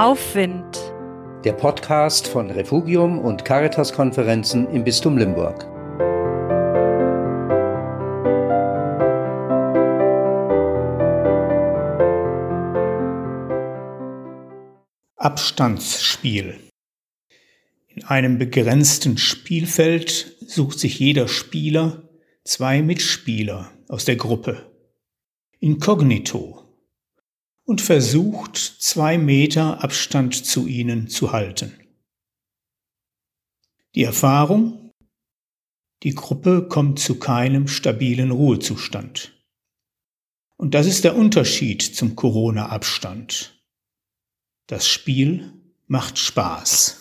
Aufwind. Der Podcast von Refugium und Caritas-Konferenzen im Bistum Limburg. Abstandsspiel. In einem begrenzten Spielfeld sucht sich jeder Spieler zwei Mitspieler aus der Gruppe. Inkognito und versucht, zwei Meter Abstand zu ihnen zu halten. Die Erfahrung? Die Gruppe kommt zu keinem stabilen Ruhezustand. Und das ist der Unterschied zum Corona-Abstand. Das Spiel macht Spaß.